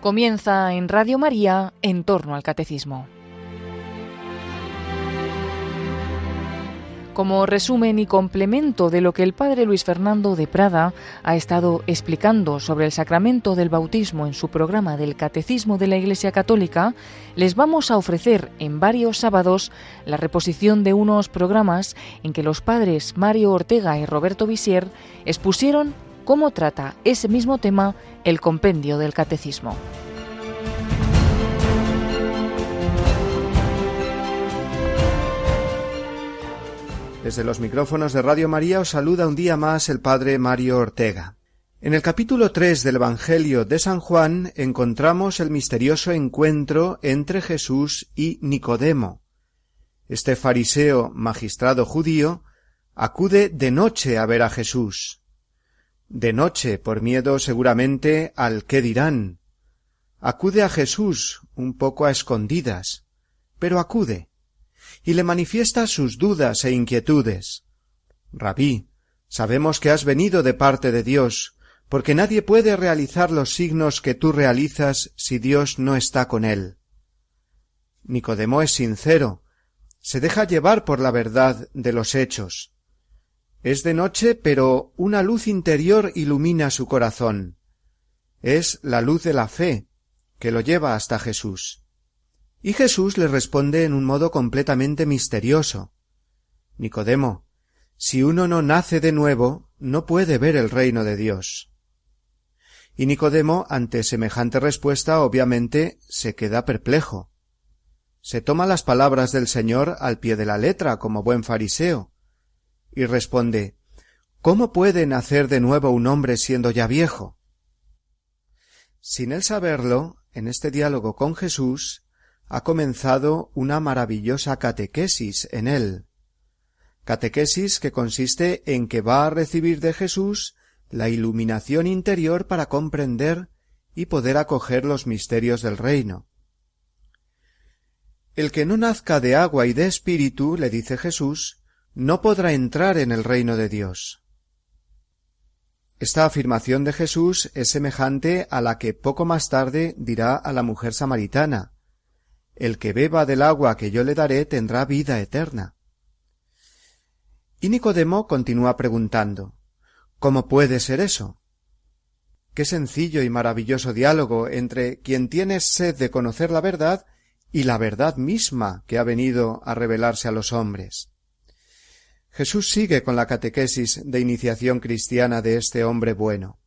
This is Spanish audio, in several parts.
Comienza en Radio María en torno al catecismo. Como resumen y complemento de lo que el padre Luis Fernando de Prada ha estado explicando sobre el sacramento del bautismo en su programa del Catecismo de la Iglesia Católica, les vamos a ofrecer en varios sábados la reposición de unos programas en que los padres Mario Ortega y Roberto Visier expusieron cómo trata ese mismo tema el compendio del catecismo. Desde los micrófonos de Radio María os saluda un día más el Padre Mario Ortega. En el capítulo 3 del Evangelio de San Juan encontramos el misterioso encuentro entre Jesús y Nicodemo. Este fariseo magistrado judío acude de noche a ver a Jesús de noche por miedo seguramente al qué dirán. Acude a Jesús un poco a escondidas, pero acude, y le manifiesta sus dudas e inquietudes. Rabí, sabemos que has venido de parte de Dios, porque nadie puede realizar los signos que tú realizas si Dios no está con él. Nicodemo es sincero, se deja llevar por la verdad de los hechos, es de noche, pero una luz interior ilumina su corazón. Es la luz de la fe, que lo lleva hasta Jesús. Y Jesús le responde en un modo completamente misterioso. Nicodemo, si uno no nace de nuevo, no puede ver el reino de Dios. Y Nicodemo, ante semejante respuesta, obviamente se queda perplejo. Se toma las palabras del Señor al pie de la letra como buen fariseo, y responde ¿Cómo puede nacer de nuevo un hombre siendo ya viejo? Sin él saberlo, en este diálogo con Jesús, ha comenzado una maravillosa catequesis en él. Catequesis que consiste en que va a recibir de Jesús la iluminación interior para comprender y poder acoger los misterios del reino. El que no nazca de agua y de espíritu, le dice Jesús, no podrá entrar en el reino de Dios. Esta afirmación de Jesús es semejante a la que poco más tarde dirá a la mujer samaritana El que beba del agua que yo le daré tendrá vida eterna. Y Nicodemo continúa preguntando ¿Cómo puede ser eso? Qué sencillo y maravilloso diálogo entre quien tiene sed de conocer la verdad y la verdad misma que ha venido a revelarse a los hombres. Jesús sigue con la catequesis de iniciación cristiana de este hombre bueno.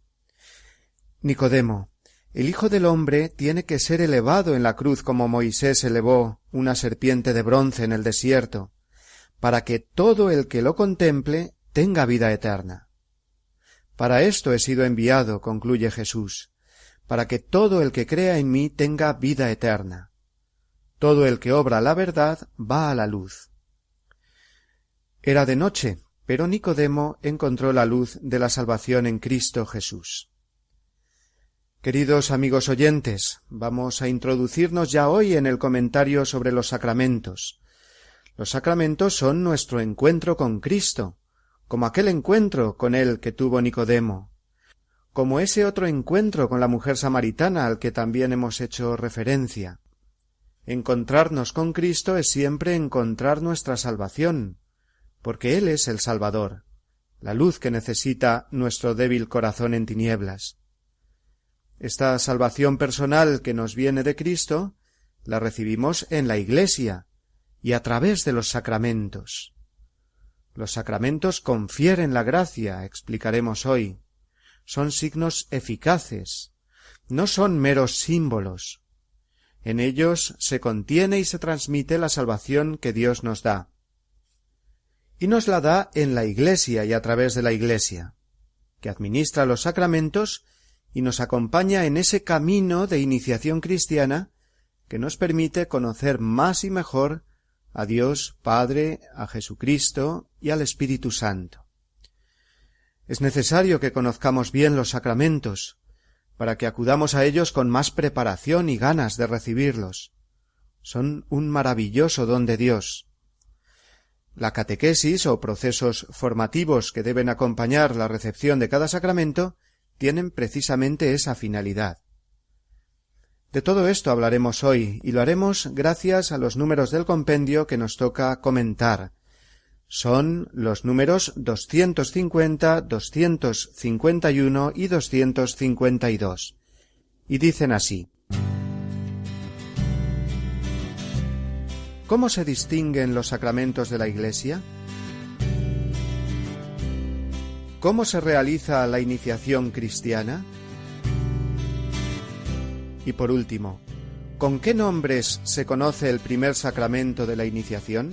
Nicodemo, el Hijo del hombre tiene que ser elevado en la cruz como Moisés elevó una serpiente de bronce en el desierto, para que todo el que lo contemple tenga vida eterna. Para esto he sido enviado, concluye Jesús, para que todo el que crea en mí tenga vida eterna. Todo el que obra la verdad va a la luz. Era de noche, pero Nicodemo encontró la luz de la salvación en Cristo Jesús. Queridos amigos oyentes, vamos a introducirnos ya hoy en el comentario sobre los sacramentos. Los sacramentos son nuestro encuentro con Cristo, como aquel encuentro con él que tuvo Nicodemo, como ese otro encuentro con la mujer samaritana al que también hemos hecho referencia. Encontrarnos con Cristo es siempre encontrar nuestra salvación, porque Él es el Salvador, la luz que necesita nuestro débil corazón en tinieblas. Esta salvación personal que nos viene de Cristo la recibimos en la Iglesia y a través de los sacramentos. Los sacramentos confieren la gracia, explicaremos hoy. Son signos eficaces, no son meros símbolos. En ellos se contiene y se transmite la salvación que Dios nos da y nos la da en la Iglesia y a través de la Iglesia, que administra los sacramentos y nos acompaña en ese camino de iniciación cristiana que nos permite conocer más y mejor a Dios Padre, a Jesucristo y al Espíritu Santo. Es necesario que conozcamos bien los sacramentos, para que acudamos a ellos con más preparación y ganas de recibirlos. Son un maravilloso don de Dios, la catequesis o procesos formativos que deben acompañar la recepción de cada sacramento tienen precisamente esa finalidad. De todo esto hablaremos hoy, y lo haremos gracias a los números del compendio que nos toca comentar. Son los números 250, 251 y 252. Y dicen así. ¿Cómo se distinguen los sacramentos de la Iglesia? ¿Cómo se realiza la iniciación cristiana? Y por último, ¿con qué nombres se conoce el primer sacramento de la iniciación?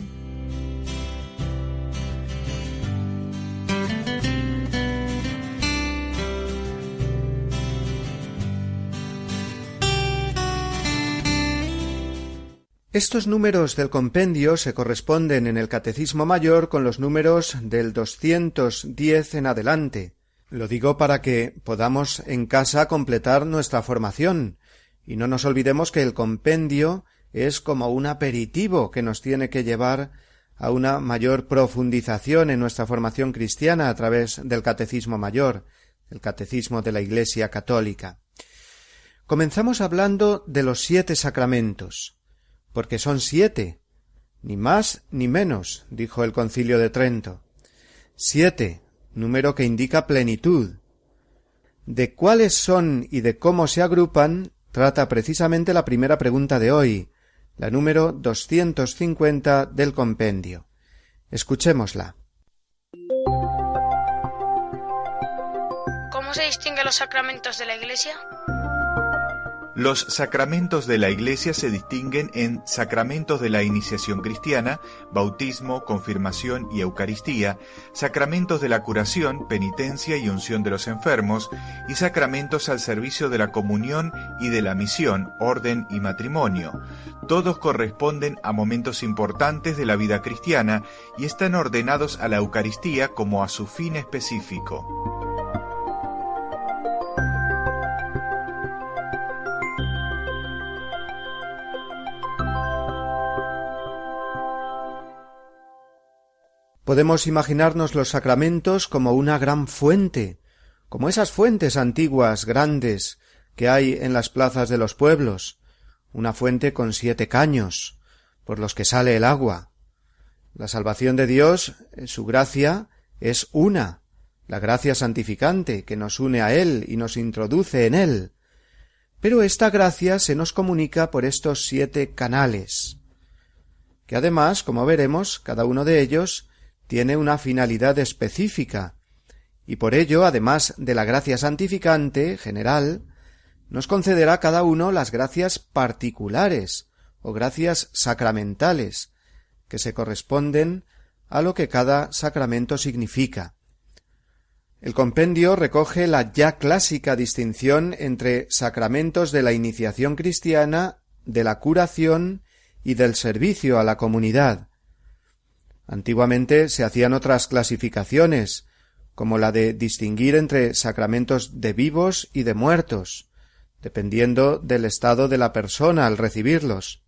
Estos números del compendio se corresponden en el Catecismo Mayor con los números del 210 en adelante. Lo digo para que podamos en casa completar nuestra formación, y no nos olvidemos que el compendio es como un aperitivo que nos tiene que llevar a una mayor profundización en nuestra formación cristiana a través del Catecismo Mayor, el Catecismo de la Iglesia Católica. Comenzamos hablando de los siete sacramentos, porque son siete, ni más ni menos, dijo el Concilio de Trento. Siete, número que indica plenitud. De cuáles son y de cómo se agrupan trata precisamente la primera pregunta de hoy, la número 250 del compendio. Escuchémosla. ¿Cómo se distinguen los sacramentos de la Iglesia? Los sacramentos de la Iglesia se distinguen en sacramentos de la iniciación cristiana, bautismo, confirmación y Eucaristía, sacramentos de la curación, penitencia y unción de los enfermos, y sacramentos al servicio de la comunión y de la misión, orden y matrimonio. Todos corresponden a momentos importantes de la vida cristiana y están ordenados a la Eucaristía como a su fin específico. Podemos imaginarnos los sacramentos como una gran fuente, como esas fuentes antiguas grandes que hay en las plazas de los pueblos, una fuente con siete caños, por los que sale el agua. La salvación de Dios, eh, su gracia, es una, la gracia santificante que nos une a Él y nos introduce en Él. Pero esta gracia se nos comunica por estos siete canales, que además, como veremos, cada uno de ellos tiene una finalidad específica, y por ello, además de la gracia santificante general, nos concederá cada uno las gracias particulares o gracias sacramentales, que se corresponden a lo que cada sacramento significa. El compendio recoge la ya clásica distinción entre sacramentos de la iniciación cristiana, de la curación y del servicio a la comunidad, Antiguamente se hacían otras clasificaciones, como la de distinguir entre sacramentos de vivos y de muertos, dependiendo del estado de la persona al recibirlos.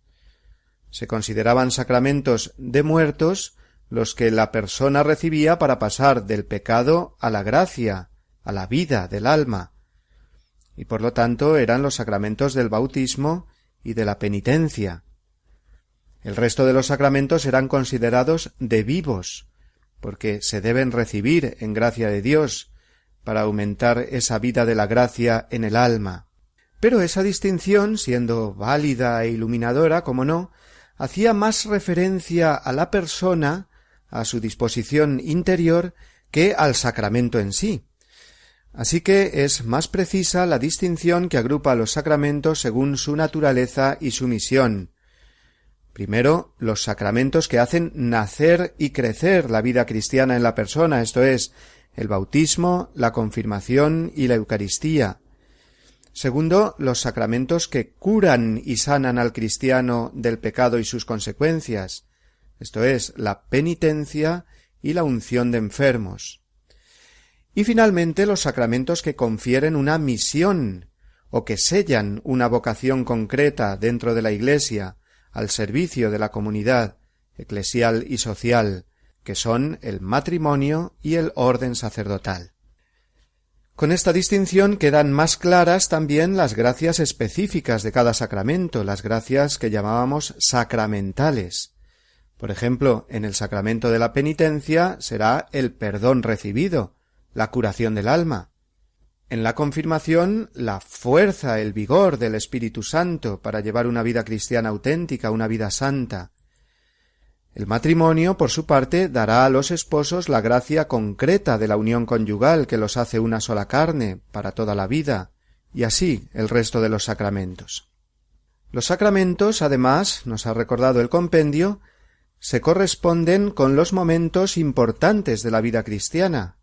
Se consideraban sacramentos de muertos los que la persona recibía para pasar del pecado a la gracia, a la vida del alma, y por lo tanto eran los sacramentos del bautismo y de la penitencia. El resto de los sacramentos serán considerados de vivos, porque se deben recibir en gracia de Dios, para aumentar esa vida de la gracia en el alma. Pero esa distinción, siendo válida e iluminadora, como no, hacía más referencia a la persona, a su disposición interior, que al sacramento en sí. Así que es más precisa la distinción que agrupa los sacramentos según su naturaleza y su misión, Primero, los sacramentos que hacen nacer y crecer la vida cristiana en la persona, esto es, el bautismo, la confirmación y la Eucaristía. Segundo, los sacramentos que curan y sanan al cristiano del pecado y sus consecuencias, esto es, la penitencia y la unción de enfermos. Y finalmente los sacramentos que confieren una misión o que sellan una vocación concreta dentro de la Iglesia, al servicio de la comunidad eclesial y social, que son el matrimonio y el orden sacerdotal. Con esta distinción quedan más claras también las gracias específicas de cada sacramento, las gracias que llamábamos sacramentales. Por ejemplo, en el sacramento de la penitencia será el perdón recibido, la curación del alma. En la confirmación, la fuerza, el vigor del Espíritu Santo para llevar una vida cristiana auténtica, una vida santa. El matrimonio, por su parte, dará a los esposos la gracia concreta de la unión conyugal que los hace una sola carne para toda la vida, y así el resto de los sacramentos. Los sacramentos, además, nos ha recordado el compendio, se corresponden con los momentos importantes de la vida cristiana.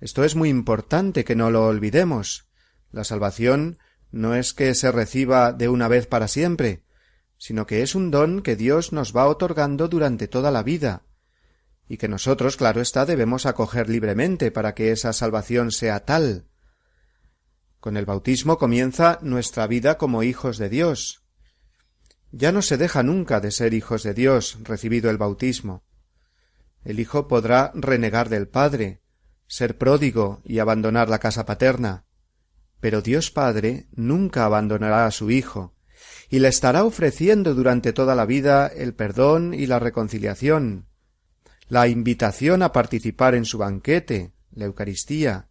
Esto es muy importante que no lo olvidemos. La salvación no es que se reciba de una vez para siempre, sino que es un don que Dios nos va otorgando durante toda la vida, y que nosotros, claro está, debemos acoger libremente para que esa salvación sea tal. Con el bautismo comienza nuestra vida como hijos de Dios. Ya no se deja nunca de ser hijos de Dios recibido el bautismo. El hijo podrá renegar del Padre, ser pródigo y abandonar la casa paterna, pero Dios Padre nunca abandonará a su Hijo, y le estará ofreciendo durante toda la vida el perdón y la reconciliación, la invitación a participar en su banquete, la Eucaristía.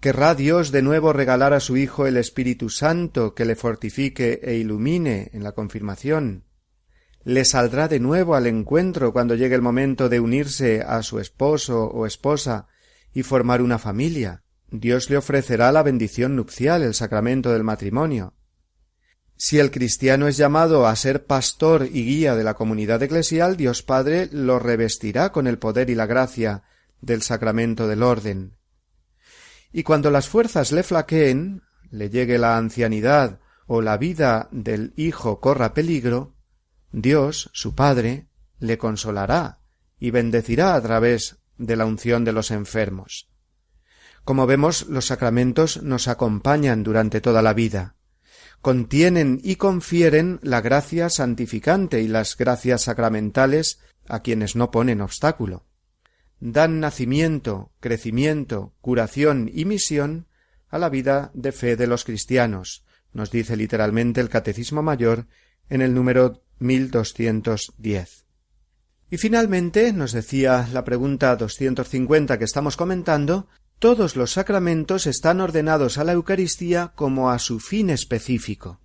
Querrá Dios de nuevo regalar a su Hijo el Espíritu Santo que le fortifique e ilumine en la confirmación. Le saldrá de nuevo al encuentro cuando llegue el momento de unirse a su esposo o esposa y formar una familia. Dios le ofrecerá la bendición nupcial, el sacramento del matrimonio. Si el cristiano es llamado a ser pastor y guía de la comunidad eclesial, Dios Padre lo revestirá con el poder y la gracia del sacramento del orden. Y cuando las fuerzas le flaqueen, le llegue la ancianidad o la vida del hijo corra peligro, Dios, su Padre, le consolará y bendecirá a través de la unción de los enfermos. Como vemos, los sacramentos nos acompañan durante toda la vida contienen y confieren la gracia santificante y las gracias sacramentales a quienes no ponen obstáculo. Dan nacimiento, crecimiento, curación y misión a la vida de fe de los cristianos, nos dice literalmente el Catecismo Mayor en el número 1210. Y finalmente nos decía la pregunta 250 que estamos comentando, todos los sacramentos están ordenados a la Eucaristía como a su fin específico.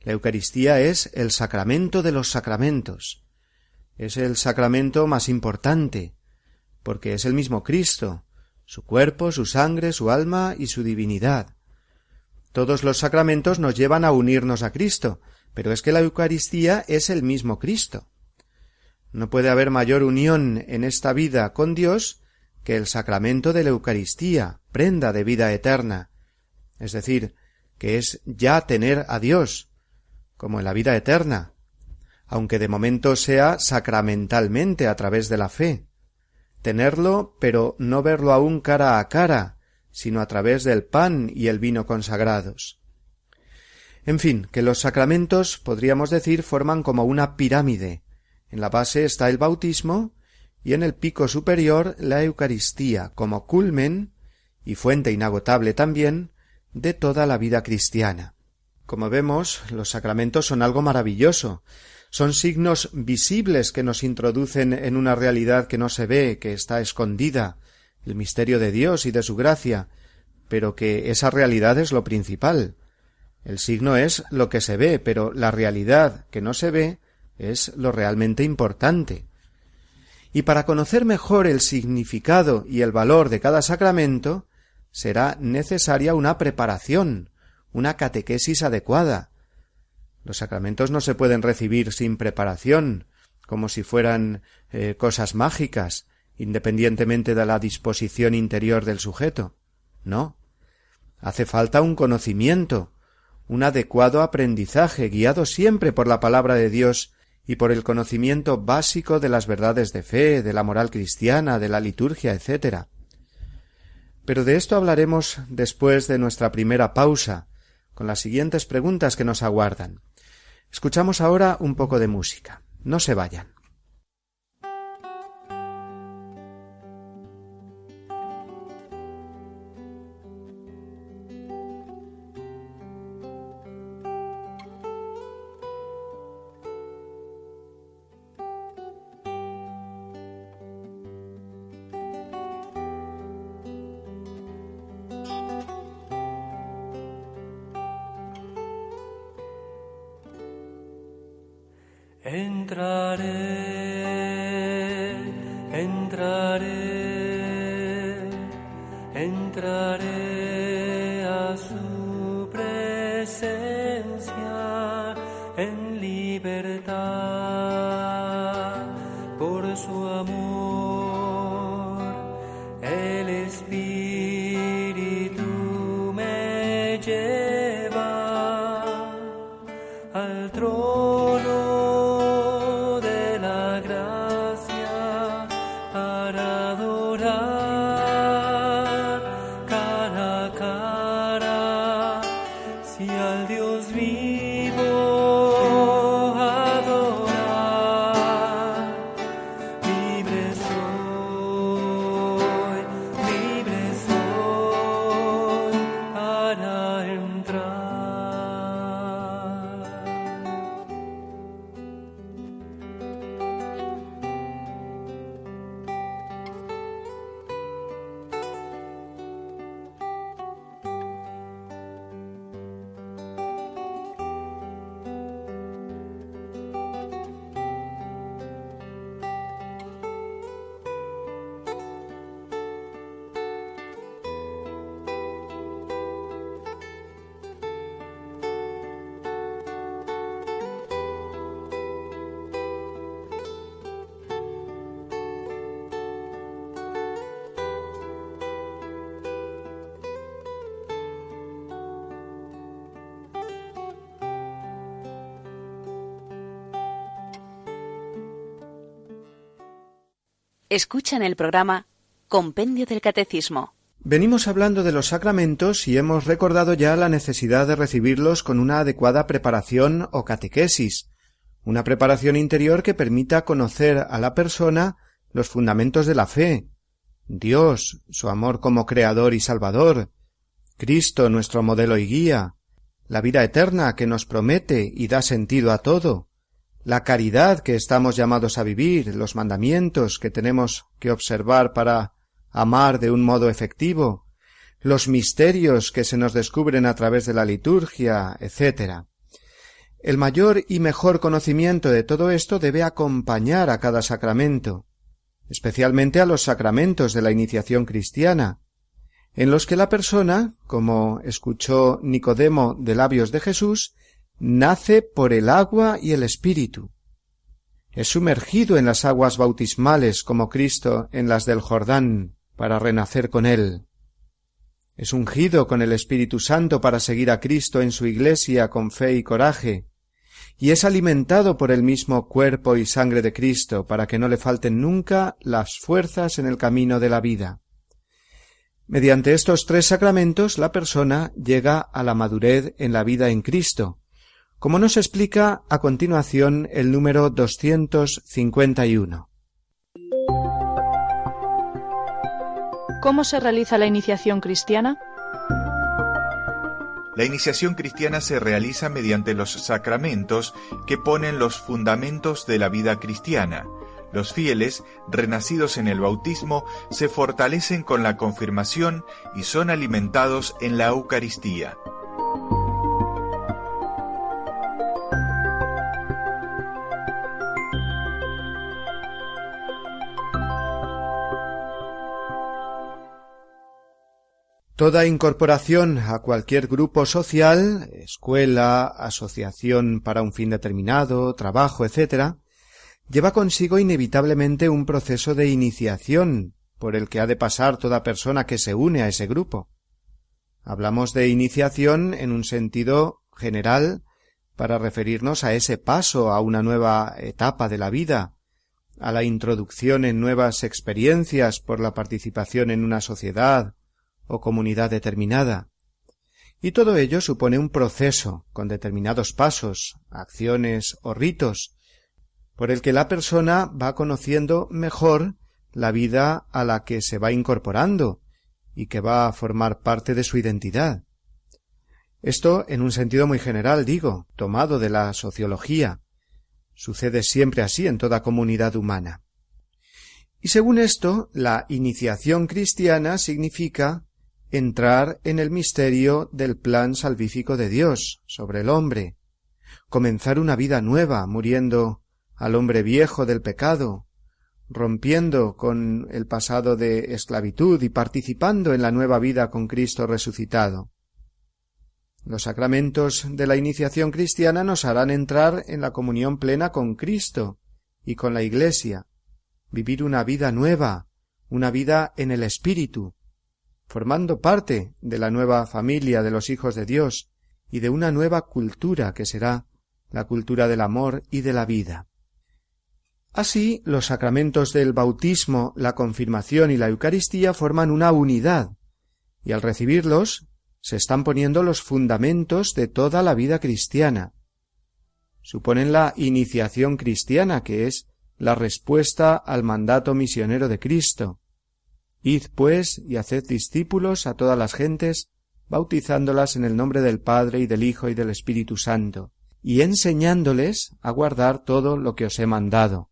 La Eucaristía es el sacramento de los sacramentos. Es el sacramento más importante, porque es el mismo Cristo, su cuerpo, su sangre, su alma y su divinidad. Todos los sacramentos nos llevan a unirnos a Cristo, pero es que la Eucaristía es el mismo Cristo. No puede haber mayor unión en esta vida con Dios que el sacramento de la Eucaristía, prenda de vida eterna, es decir, que es ya tener a Dios, como en la vida eterna, aunque de momento sea sacramentalmente a través de la fe, tenerlo, pero no verlo aún cara a cara, sino a través del pan y el vino consagrados. En fin, que los sacramentos, podríamos decir, forman como una pirámide. En la base está el bautismo, y en el pico superior la Eucaristía como culmen y fuente inagotable también de toda la vida cristiana. Como vemos, los sacramentos son algo maravilloso, son signos visibles que nos introducen en una realidad que no se ve, que está escondida, el misterio de Dios y de su gracia, pero que esa realidad es lo principal. El signo es lo que se ve, pero la realidad que no se ve es lo realmente importante y para conocer mejor el significado y el valor de cada sacramento, será necesaria una preparación, una catequesis adecuada. Los sacramentos no se pueden recibir sin preparación, como si fueran eh, cosas mágicas, independientemente de la disposición interior del sujeto. No. Hace falta un conocimiento, un adecuado aprendizaje, guiado siempre por la palabra de Dios y por el conocimiento básico de las verdades de fe, de la moral cristiana, de la liturgia, etc. Pero de esto hablaremos después de nuestra primera pausa, con las siguientes preguntas que nos aguardan. Escuchamos ahora un poco de música. No se vayan. sagrado. Escuchan el programa Compendio del Catecismo. Venimos hablando de los sacramentos y hemos recordado ya la necesidad de recibirlos con una adecuada preparación o catequesis, una preparación interior que permita conocer a la persona los fundamentos de la fe, Dios, su amor como Creador y Salvador, Cristo, nuestro modelo y guía, la vida eterna que nos promete y da sentido a todo, la caridad que estamos llamados a vivir, los mandamientos que tenemos que observar para amar de un modo efectivo, los misterios que se nos descubren a través de la liturgia, etc. El mayor y mejor conocimiento de todo esto debe acompañar a cada sacramento, especialmente a los sacramentos de la iniciación cristiana, en los que la persona, como escuchó Nicodemo de labios de Jesús, nace por el agua y el Espíritu. Es sumergido en las aguas bautismales como Cristo en las del Jordán para renacer con él. Es ungido con el Espíritu Santo para seguir a Cristo en su Iglesia con fe y coraje, y es alimentado por el mismo cuerpo y sangre de Cristo para que no le falten nunca las fuerzas en el camino de la vida. Mediante estos tres sacramentos la persona llega a la madurez en la vida en Cristo, como nos explica a continuación el número 251. ¿Cómo se realiza la iniciación cristiana? La iniciación cristiana se realiza mediante los sacramentos que ponen los fundamentos de la vida cristiana. Los fieles, renacidos en el bautismo, se fortalecen con la confirmación y son alimentados en la Eucaristía. Toda incorporación a cualquier grupo social, escuela, asociación para un fin determinado, trabajo, etc., lleva consigo inevitablemente un proceso de iniciación por el que ha de pasar toda persona que se une a ese grupo. Hablamos de iniciación en un sentido general para referirnos a ese paso a una nueva etapa de la vida, a la introducción en nuevas experiencias por la participación en una sociedad, o comunidad determinada. Y todo ello supone un proceso con determinados pasos, acciones o ritos, por el que la persona va conociendo mejor la vida a la que se va incorporando y que va a formar parte de su identidad. Esto en un sentido muy general, digo, tomado de la sociología. Sucede siempre así en toda comunidad humana. Y según esto, la iniciación cristiana significa entrar en el misterio del plan salvífico de Dios sobre el hombre, comenzar una vida nueva, muriendo al hombre viejo del pecado, rompiendo con el pasado de esclavitud y participando en la nueva vida con Cristo resucitado. Los sacramentos de la iniciación cristiana nos harán entrar en la comunión plena con Cristo y con la Iglesia, vivir una vida nueva, una vida en el Espíritu, formando parte de la nueva familia de los hijos de Dios y de una nueva cultura que será la cultura del amor y de la vida. Así, los sacramentos del bautismo, la confirmación y la Eucaristía forman una unidad, y al recibirlos se están poniendo los fundamentos de toda la vida cristiana. Suponen la iniciación cristiana, que es la respuesta al mandato misionero de Cristo. Id, pues, y haced discípulos a todas las gentes, bautizándolas en el nombre del Padre y del Hijo y del Espíritu Santo, y enseñándoles a guardar todo lo que os he mandado.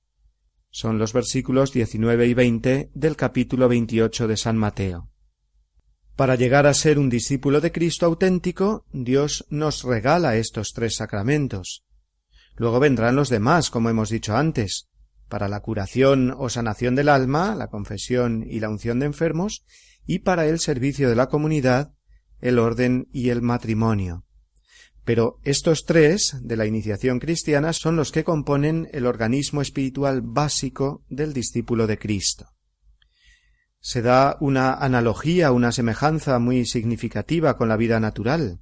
Son los versículos 19 y 20 del capítulo 28 de San Mateo. Para llegar a ser un discípulo de Cristo auténtico, Dios nos regala estos tres sacramentos. Luego vendrán los demás, como hemos dicho antes, para la curación o sanación del alma, la confesión y la unción de enfermos, y para el servicio de la comunidad, el orden y el matrimonio. Pero estos tres de la iniciación cristiana son los que componen el organismo espiritual básico del discípulo de Cristo. Se da una analogía, una semejanza muy significativa con la vida natural,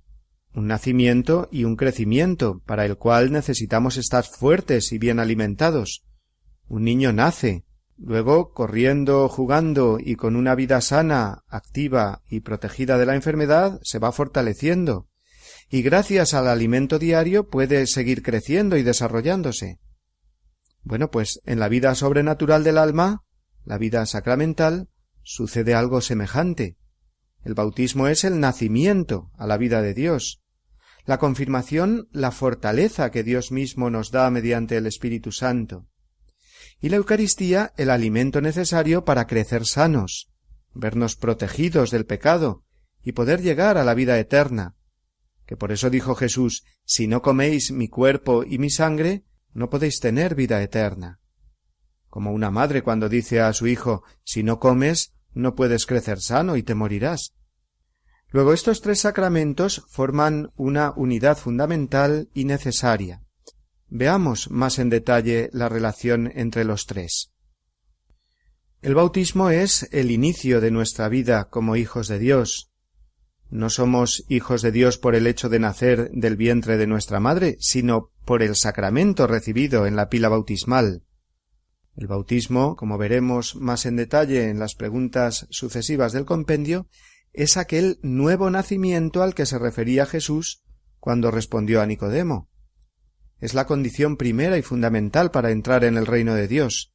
un nacimiento y un crecimiento para el cual necesitamos estar fuertes y bien alimentados. Un niño nace, luego corriendo, jugando y con una vida sana, activa y protegida de la enfermedad, se va fortaleciendo, y gracias al alimento diario puede seguir creciendo y desarrollándose. Bueno, pues en la vida sobrenatural del alma, la vida sacramental, sucede algo semejante. El bautismo es el nacimiento a la vida de Dios. La confirmación, la fortaleza que Dios mismo nos da mediante el Espíritu Santo. Y la Eucaristía, el alimento necesario para crecer sanos, vernos protegidos del pecado y poder llegar a la vida eterna, que por eso dijo Jesús, si no coméis mi cuerpo y mi sangre, no podéis tener vida eterna. Como una madre cuando dice a su hijo, si no comes, no puedes crecer sano y te morirás. Luego estos tres sacramentos forman una unidad fundamental y necesaria. Veamos más en detalle la relación entre los tres. El bautismo es el inicio de nuestra vida como hijos de Dios, no somos hijos de Dios por el hecho de nacer del vientre de nuestra madre, sino por el sacramento recibido en la pila bautismal. El bautismo, como veremos más en detalle en las preguntas sucesivas del compendio, es aquel nuevo nacimiento al que se refería Jesús cuando respondió a Nicodemo. Es la condición primera y fundamental para entrar en el reino de Dios.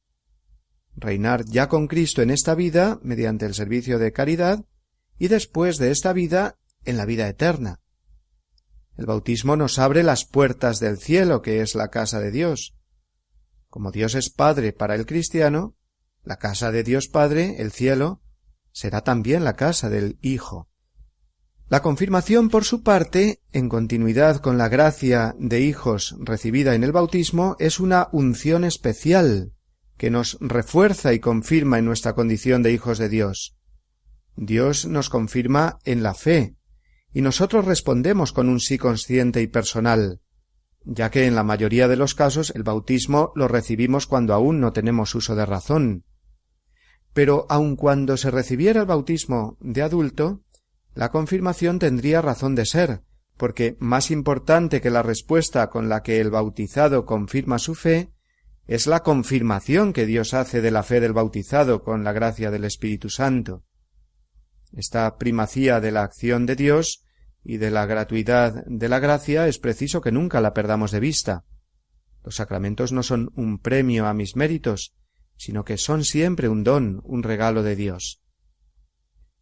Reinar ya con Cristo en esta vida, mediante el servicio de caridad, y después de esta vida en la vida eterna. El bautismo nos abre las puertas del cielo, que es la casa de Dios. Como Dios es Padre para el cristiano, la casa de Dios Padre, el cielo, será también la casa del Hijo. La confirmación, por su parte, en continuidad con la gracia de hijos recibida en el bautismo, es una unción especial que nos refuerza y confirma en nuestra condición de hijos de Dios. Dios nos confirma en la fe, y nosotros respondemos con un sí consciente y personal, ya que en la mayoría de los casos el bautismo lo recibimos cuando aún no tenemos uso de razón. Pero aun cuando se recibiera el bautismo de adulto, la confirmación tendría razón de ser, porque más importante que la respuesta con la que el bautizado confirma su fe, es la confirmación que Dios hace de la fe del bautizado con la gracia del Espíritu Santo. Esta primacía de la acción de Dios y de la gratuidad de la gracia es preciso que nunca la perdamos de vista. Los sacramentos no son un premio a mis méritos, sino que son siempre un don, un regalo de Dios.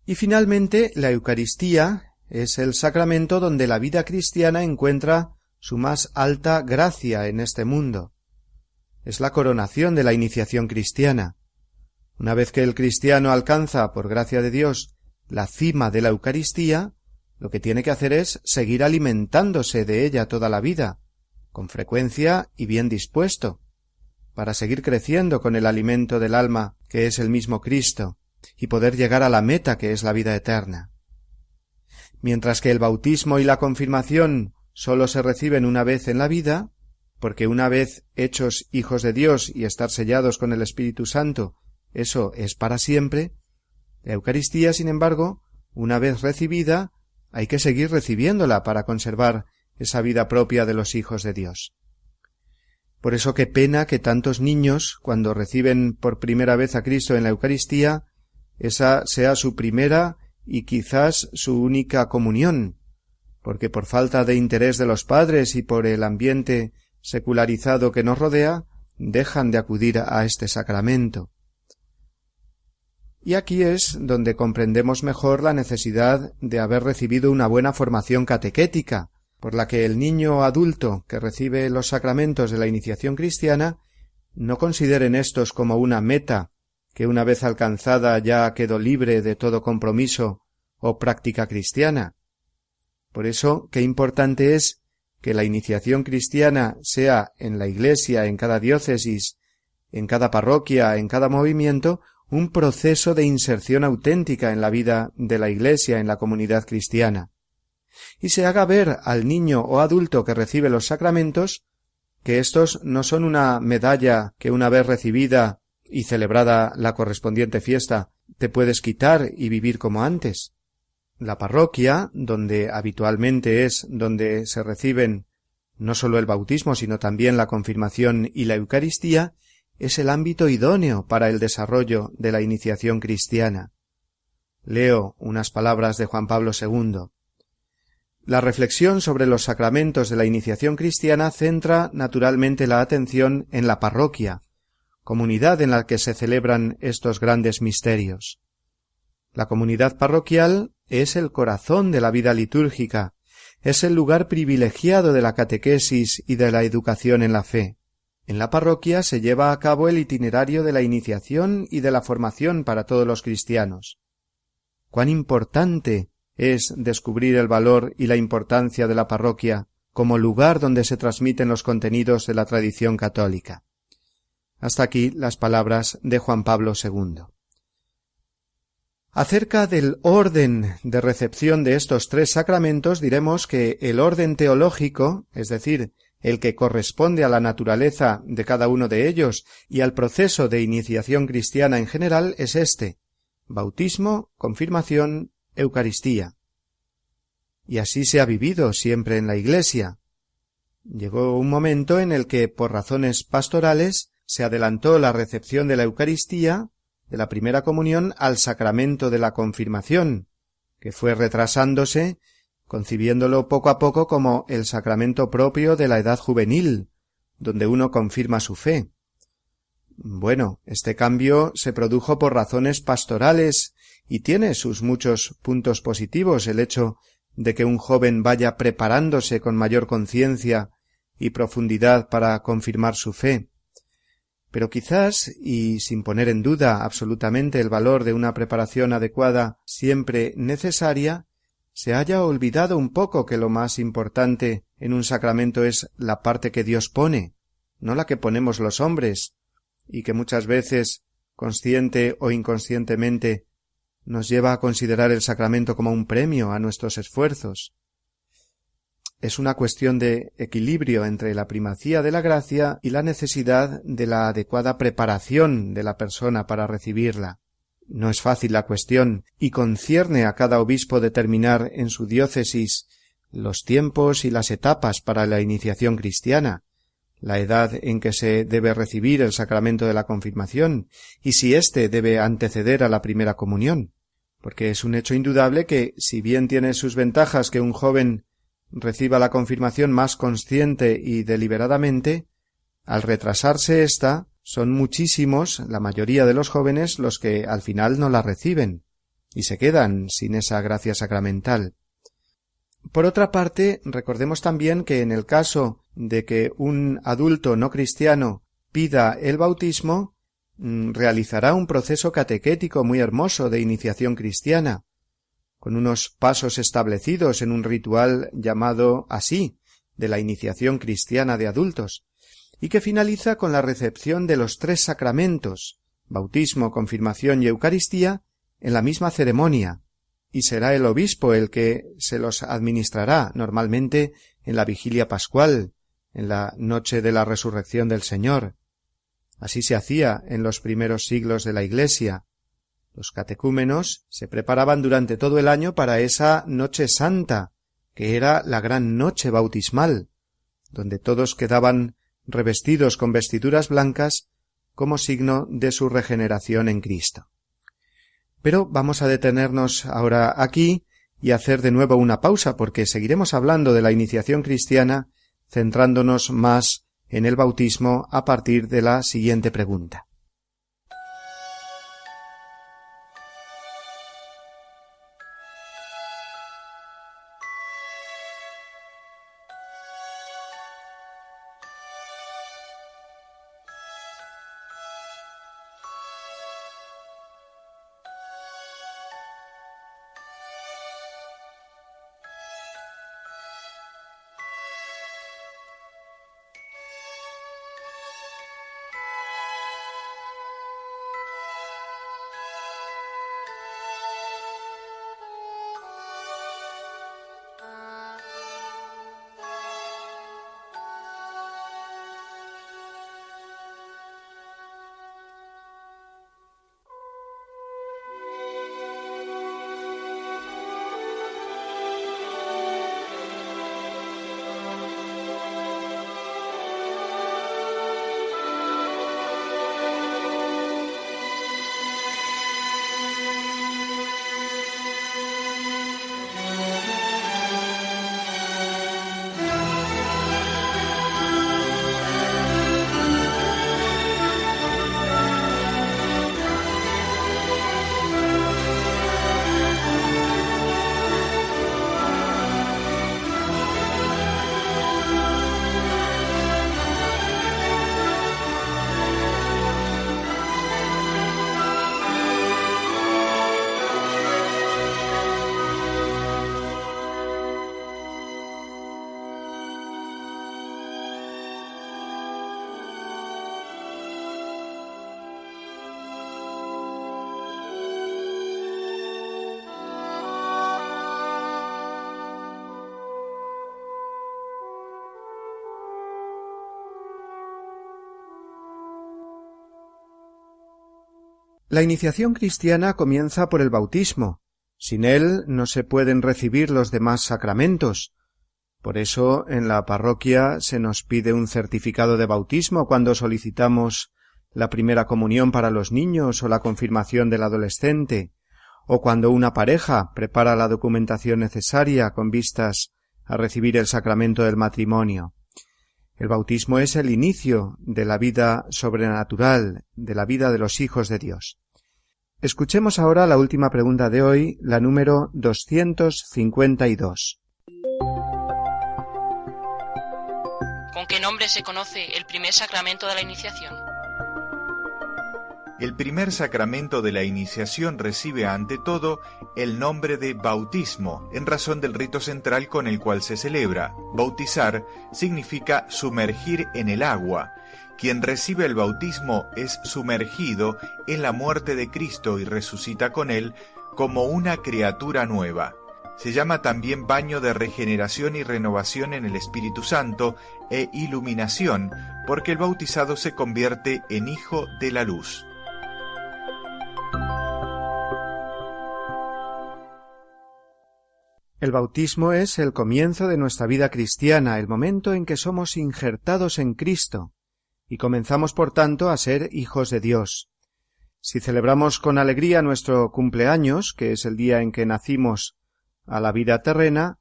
Y finalmente, la Eucaristía es el sacramento donde la vida cristiana encuentra su más alta gracia en este mundo. Es la coronación de la iniciación cristiana. Una vez que el cristiano alcanza, por gracia de Dios, la cima de la Eucaristía, lo que tiene que hacer es seguir alimentándose de ella toda la vida, con frecuencia y bien dispuesto, para seguir creciendo con el alimento del alma, que es el mismo Cristo, y poder llegar a la meta que es la vida eterna. Mientras que el bautismo y la confirmación sólo se reciben una vez en la vida, porque una vez hechos hijos de Dios y estar sellados con el Espíritu Santo, eso es para siempre, la Eucaristía, sin embargo, una vez recibida, hay que seguir recibiéndola para conservar esa vida propia de los hijos de Dios. Por eso qué pena que tantos niños, cuando reciben por primera vez a Cristo en la Eucaristía, esa sea su primera y quizás su única comunión, porque por falta de interés de los padres y por el ambiente secularizado que nos rodea, dejan de acudir a este sacramento. Y aquí es donde comprendemos mejor la necesidad de haber recibido una buena formación catequética, por la que el niño adulto que recibe los sacramentos de la iniciación cristiana no consideren estos como una meta que una vez alcanzada ya quedó libre de todo compromiso o práctica cristiana. Por eso, qué importante es que la iniciación cristiana sea en la Iglesia, en cada diócesis, en cada parroquia, en cada movimiento, un proceso de inserción auténtica en la vida de la Iglesia, en la comunidad cristiana y se haga ver al niño o adulto que recibe los sacramentos que éstos no son una medalla que una vez recibida y celebrada la correspondiente fiesta te puedes quitar y vivir como antes. La parroquia, donde habitualmente es donde se reciben no sólo el bautismo, sino también la confirmación y la Eucaristía, es el ámbito idóneo para el desarrollo de la iniciación cristiana. Leo unas palabras de Juan Pablo II. La reflexión sobre los sacramentos de la iniciación cristiana centra naturalmente la atención en la parroquia, comunidad en la que se celebran estos grandes misterios. La comunidad parroquial es el corazón de la vida litúrgica, es el lugar privilegiado de la catequesis y de la educación en la fe. En la parroquia se lleva a cabo el itinerario de la iniciación y de la formación para todos los cristianos. Cuán importante es descubrir el valor y la importancia de la parroquia como lugar donde se transmiten los contenidos de la tradición católica. Hasta aquí las palabras de Juan Pablo II. Acerca del orden de recepción de estos tres sacramentos diremos que el orden teológico, es decir, el que corresponde a la naturaleza de cada uno de ellos y al proceso de iniciación cristiana en general, es este bautismo, confirmación Eucaristía. Y así se ha vivido siempre en la Iglesia. Llegó un momento en el que, por razones pastorales, se adelantó la recepción de la Eucaristía, de la primera comunión, al sacramento de la confirmación, que fue retrasándose, concibiéndolo poco a poco como el sacramento propio de la edad juvenil, donde uno confirma su fe. Bueno, este cambio se produjo por razones pastorales y tiene sus muchos puntos positivos el hecho de que un joven vaya preparándose con mayor conciencia y profundidad para confirmar su fe. Pero quizás, y sin poner en duda absolutamente el valor de una preparación adecuada siempre necesaria, se haya olvidado un poco que lo más importante en un sacramento es la parte que Dios pone, no la que ponemos los hombres, y que muchas veces, consciente o inconscientemente, nos lleva a considerar el sacramento como un premio a nuestros esfuerzos. Es una cuestión de equilibrio entre la primacía de la gracia y la necesidad de la adecuada preparación de la persona para recibirla. No es fácil la cuestión y concierne a cada obispo determinar en su diócesis los tiempos y las etapas para la iniciación cristiana, la edad en que se debe recibir el sacramento de la confirmación y si éste debe anteceder a la primera comunión porque es un hecho indudable que, si bien tiene sus ventajas que un joven reciba la confirmación más consciente y deliberadamente, al retrasarse ésta, son muchísimos, la mayoría de los jóvenes, los que al final no la reciben, y se quedan sin esa gracia sacramental. Por otra parte, recordemos también que en el caso de que un adulto no cristiano pida el bautismo, Mm, realizará un proceso catequético muy hermoso de iniciación cristiana, con unos pasos establecidos en un ritual llamado así, de la iniciación cristiana de adultos, y que finaliza con la recepción de los tres sacramentos bautismo, confirmación y Eucaristía en la misma ceremonia, y será el obispo el que se los administrará normalmente en la vigilia pascual, en la noche de la resurrección del Señor. Así se hacía en los primeros siglos de la Iglesia. Los catecúmenos se preparaban durante todo el año para esa noche santa, que era la gran noche bautismal, donde todos quedaban revestidos con vestiduras blancas como signo de su regeneración en Cristo. Pero vamos a detenernos ahora aquí y hacer de nuevo una pausa porque seguiremos hablando de la iniciación cristiana centrándonos más en el bautismo a partir de la siguiente pregunta. La iniciación cristiana comienza por el bautismo. Sin él no se pueden recibir los demás sacramentos. Por eso en la parroquia se nos pide un certificado de bautismo cuando solicitamos la primera comunión para los niños o la confirmación del adolescente, o cuando una pareja prepara la documentación necesaria con vistas a recibir el sacramento del matrimonio. El bautismo es el inicio de la vida sobrenatural, de la vida de los hijos de Dios. Escuchemos ahora la última pregunta de hoy, la número 252. ¿Con qué nombre se conoce el primer sacramento de la iniciación? El primer sacramento de la iniciación recibe ante todo el nombre de bautismo, en razón del rito central con el cual se celebra. Bautizar significa sumergir en el agua, quien recibe el bautismo es sumergido en la muerte de Cristo y resucita con él como una criatura nueva. Se llama también baño de regeneración y renovación en el Espíritu Santo e iluminación, porque el bautizado se convierte en hijo de la luz. El bautismo es el comienzo de nuestra vida cristiana, el momento en que somos injertados en Cristo, y comenzamos por tanto a ser hijos de Dios. Si celebramos con alegría nuestro cumpleaños, que es el día en que nacimos a la vida terrena,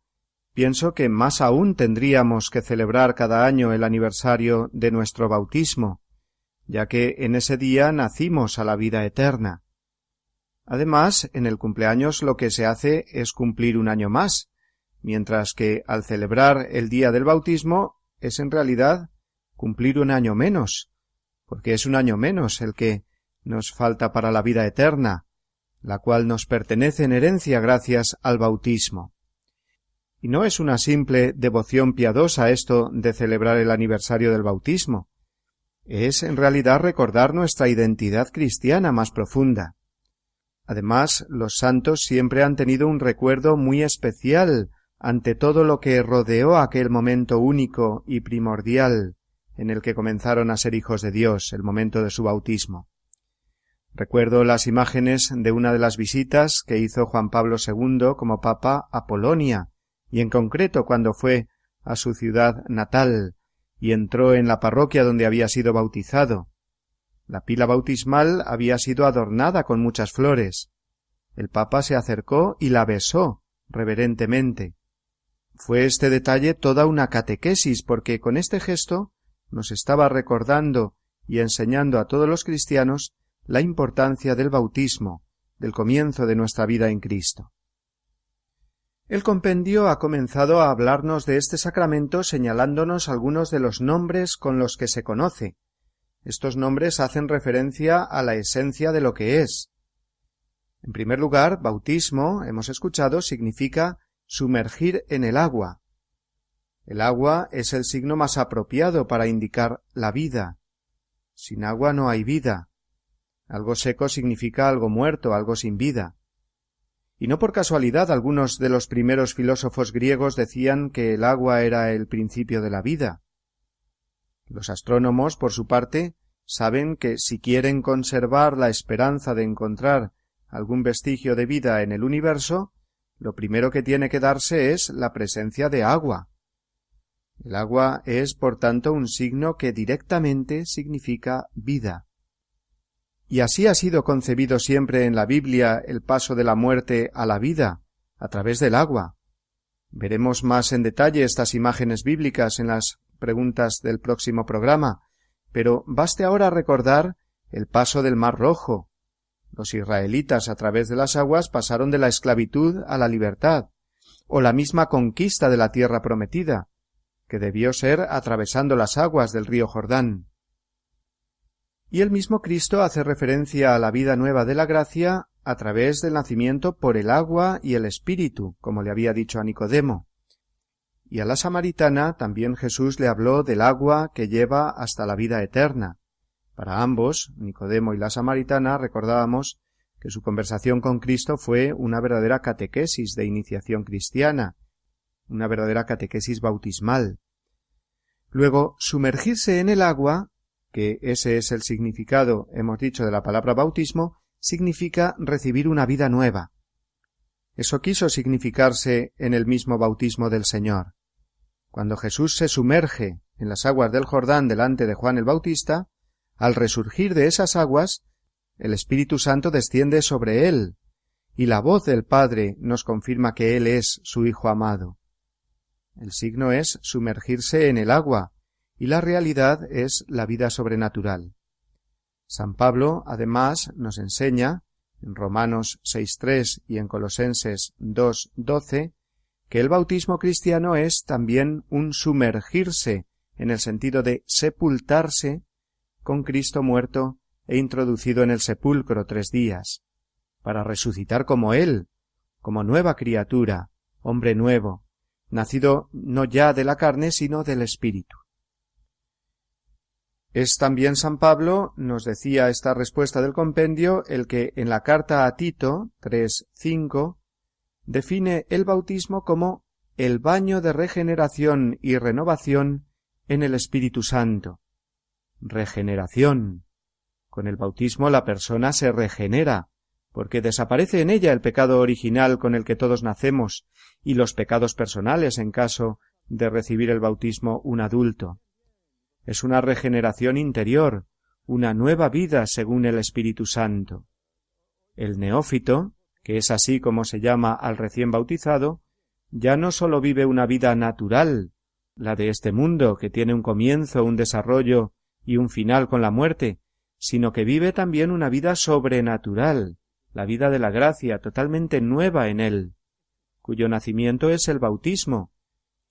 pienso que más aún tendríamos que celebrar cada año el aniversario de nuestro bautismo, ya que en ese día nacimos a la vida eterna. Además, en el cumpleaños lo que se hace es cumplir un año más, mientras que al celebrar el día del bautismo es en realidad cumplir un año menos, porque es un año menos el que nos falta para la vida eterna, la cual nos pertenece en herencia gracias al bautismo. Y no es una simple devoción piadosa esto de celebrar el aniversario del bautismo, es en realidad recordar nuestra identidad cristiana más profunda. Además, los santos siempre han tenido un recuerdo muy especial ante todo lo que rodeó aquel momento único y primordial en el que comenzaron a ser hijos de Dios, el momento de su bautismo. Recuerdo las imágenes de una de las visitas que hizo Juan Pablo II como papa a Polonia, y en concreto cuando fue a su ciudad natal y entró en la parroquia donde había sido bautizado. La pila bautismal había sido adornada con muchas flores. El papa se acercó y la besó reverentemente. Fue este detalle toda una catequesis, porque con este gesto nos estaba recordando y enseñando a todos los cristianos la importancia del bautismo, del comienzo de nuestra vida en Cristo. El compendio ha comenzado a hablarnos de este sacramento señalándonos algunos de los nombres con los que se conoce. Estos nombres hacen referencia a la esencia de lo que es. En primer lugar, bautismo, hemos escuchado, significa sumergir en el agua. El agua es el signo más apropiado para indicar la vida. Sin agua no hay vida. Algo seco significa algo muerto, algo sin vida. Y no por casualidad algunos de los primeros filósofos griegos decían que el agua era el principio de la vida. Los astrónomos, por su parte, saben que si quieren conservar la esperanza de encontrar algún vestigio de vida en el universo, lo primero que tiene que darse es la presencia de agua. El agua es, por tanto, un signo que directamente significa vida. Y así ha sido concebido siempre en la Biblia el paso de la muerte a la vida, a través del agua. Veremos más en detalle estas imágenes bíblicas en las preguntas del próximo programa, pero baste ahora recordar el paso del Mar Rojo, los israelitas a través de las aguas pasaron de la esclavitud a la libertad, o la misma conquista de la tierra prometida, que debió ser atravesando las aguas del río Jordán. Y el mismo Cristo hace referencia a la vida nueva de la gracia a través del nacimiento por el agua y el Espíritu, como le había dicho a Nicodemo. Y a la samaritana también Jesús le habló del agua que lleva hasta la vida eterna, para ambos, Nicodemo y la samaritana, recordábamos que su conversación con Cristo fue una verdadera catequesis de iniciación cristiana, una verdadera catequesis bautismal. Luego, sumergirse en el agua, que ese es el significado, hemos dicho, de la palabra bautismo, significa recibir una vida nueva. Eso quiso significarse en el mismo bautismo del Señor. Cuando Jesús se sumerge en las aguas del Jordán delante de Juan el Bautista, al resurgir de esas aguas, el Espíritu Santo desciende sobre él, y la voz del Padre nos confirma que Él es su Hijo amado. El signo es sumergirse en el agua, y la realidad es la vida sobrenatural. San Pablo, además, nos enseña, en Romanos 6.3 y en Colosenses 2.12, que el bautismo cristiano es también un sumergirse, en el sentido de sepultarse con Cristo muerto e introducido en el sepulcro tres días, para resucitar como Él, como nueva criatura, hombre nuevo, nacido no ya de la carne, sino del Espíritu. Es también San Pablo, nos decía esta respuesta del compendio, el que en la carta a Tito 3.5 define el bautismo como el baño de regeneración y renovación en el Espíritu Santo, regeneración. Con el bautismo la persona se regenera, porque desaparece en ella el pecado original con el que todos nacemos y los pecados personales en caso de recibir el bautismo un adulto. Es una regeneración interior, una nueva vida según el Espíritu Santo. El neófito, que es así como se llama al recién bautizado, ya no sólo vive una vida natural, la de este mundo, que tiene un comienzo, un desarrollo y un final con la muerte, sino que vive también una vida sobrenatural, la vida de la gracia totalmente nueva en él, cuyo nacimiento es el bautismo,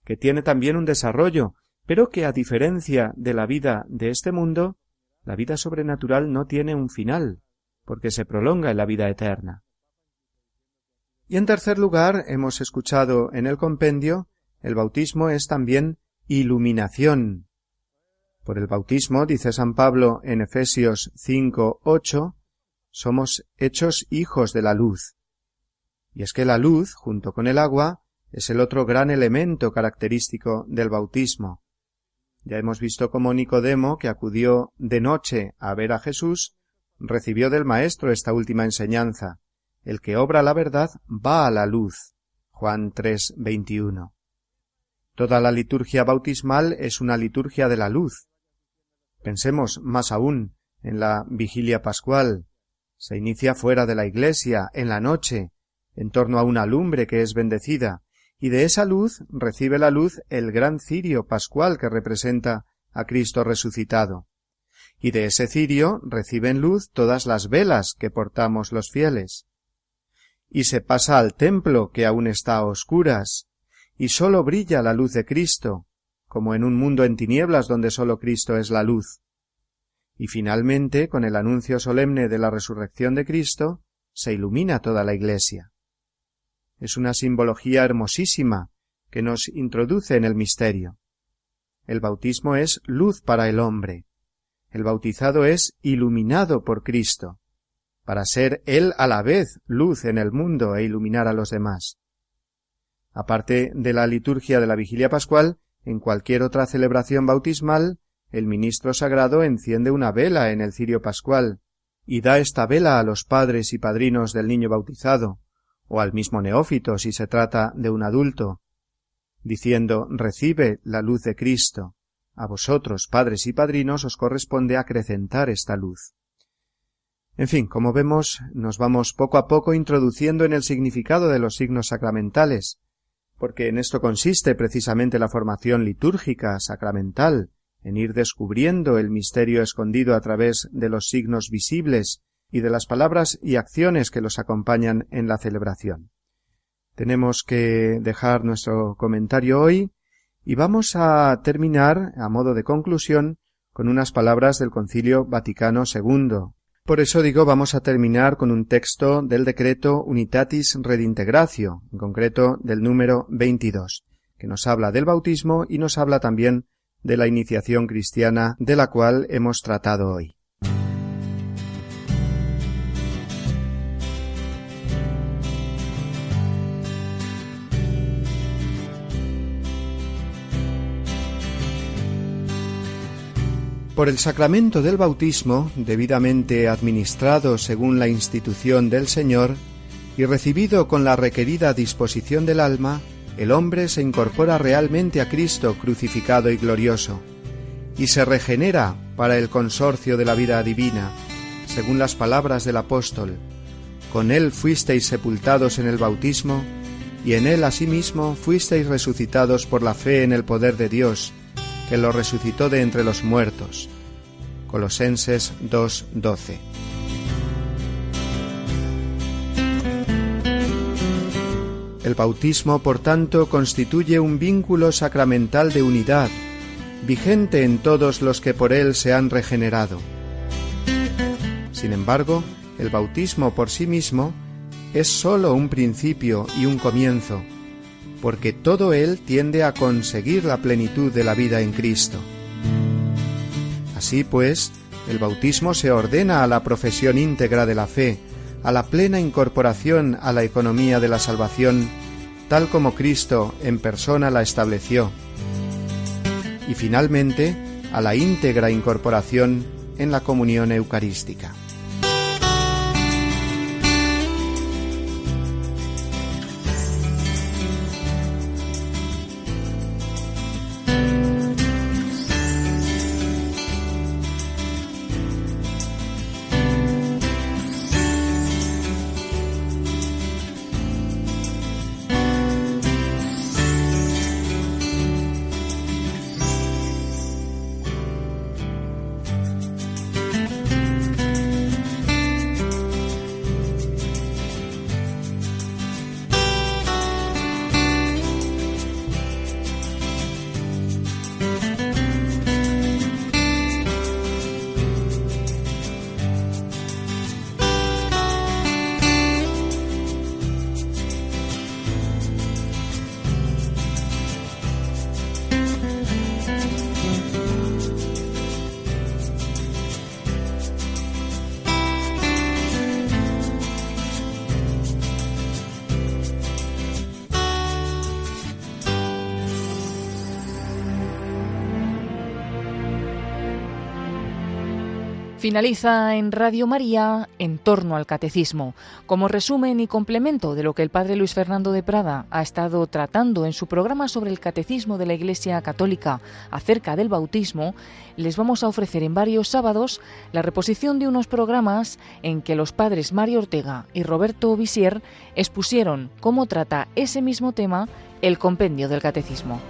que tiene también un desarrollo, pero que a diferencia de la vida de este mundo, la vida sobrenatural no tiene un final, porque se prolonga en la vida eterna. Y en tercer lugar, hemos escuchado en el compendio, el bautismo es también iluminación, Por el bautismo, dice San Pablo en Efesios 5, 8, somos hechos hijos de la luz. Y es que la luz, junto con el agua, es el otro gran elemento característico del bautismo. Ya hemos visto cómo Nicodemo, que acudió de noche a ver a Jesús, recibió del Maestro esta última enseñanza. El que obra la verdad va a la luz. Juan 3, 21. Toda la liturgia bautismal es una liturgia de la luz. Pensemos más aún en la vigilia pascual. Se inicia fuera de la iglesia, en la noche, en torno a una lumbre que es bendecida, y de esa luz recibe la luz el gran cirio pascual que representa a Cristo resucitado. Y de ese cirio reciben luz todas las velas que portamos los fieles. Y se pasa al templo que aún está a oscuras, y sólo brilla la luz de Cristo, como en un mundo en tinieblas donde sólo Cristo es la luz. Y finalmente, con el anuncio solemne de la resurrección de Cristo, se ilumina toda la Iglesia. Es una simbología hermosísima que nos introduce en el misterio. El bautismo es luz para el hombre. El bautizado es iluminado por Cristo, para ser él a la vez luz en el mundo e iluminar a los demás. Aparte de la liturgia de la vigilia pascual, en cualquier otra celebración bautismal, el ministro sagrado enciende una vela en el cirio pascual, y da esta vela a los padres y padrinos del niño bautizado, o al mismo neófito si se trata de un adulto, diciendo Recibe la luz de Cristo. A vosotros, padres y padrinos, os corresponde acrecentar esta luz. En fin, como vemos, nos vamos poco a poco introduciendo en el significado de los signos sacramentales, porque en esto consiste precisamente la formación litúrgica, sacramental, en ir descubriendo el misterio escondido a través de los signos visibles y de las palabras y acciones que los acompañan en la celebración. Tenemos que dejar nuestro comentario hoy y vamos a terminar, a modo de conclusión, con unas palabras del Concilio Vaticano II. Por eso digo, vamos a terminar con un texto del decreto Unitatis Redintegratio, en concreto del número 22, que nos habla del bautismo y nos habla también de la iniciación cristiana de la cual hemos tratado hoy. Por el sacramento del bautismo, debidamente administrado según la institución del Señor, y recibido con la requerida disposición del alma, el hombre se incorpora realmente a Cristo crucificado y glorioso, y se regenera para el consorcio de la vida divina, según las palabras del apóstol. Con él fuisteis sepultados en el bautismo, y en él asimismo fuisteis resucitados por la fe en el poder de Dios, que lo resucitó de entre los muertos. Colosenses 2:12. El bautismo, por tanto, constituye un vínculo sacramental de unidad, vigente en todos los que por él se han regenerado. Sin embargo, el bautismo por sí mismo es sólo un principio y un comienzo, porque todo él tiende a conseguir la plenitud de la vida en Cristo. Así pues, el bautismo se ordena a la profesión íntegra de la fe, a la plena incorporación a la economía de la salvación, tal como Cristo en persona la estableció, y finalmente a la íntegra incorporación en la comunión eucarística. Finaliza en Radio María en torno al catecismo. Como resumen y complemento de lo que el padre Luis Fernando de Prada ha estado tratando en su programa sobre el catecismo de la Iglesia Católica acerca del bautismo, les vamos a ofrecer en varios sábados la reposición de unos programas en que los padres Mario Ortega y Roberto Visier expusieron cómo trata ese mismo tema el compendio del catecismo.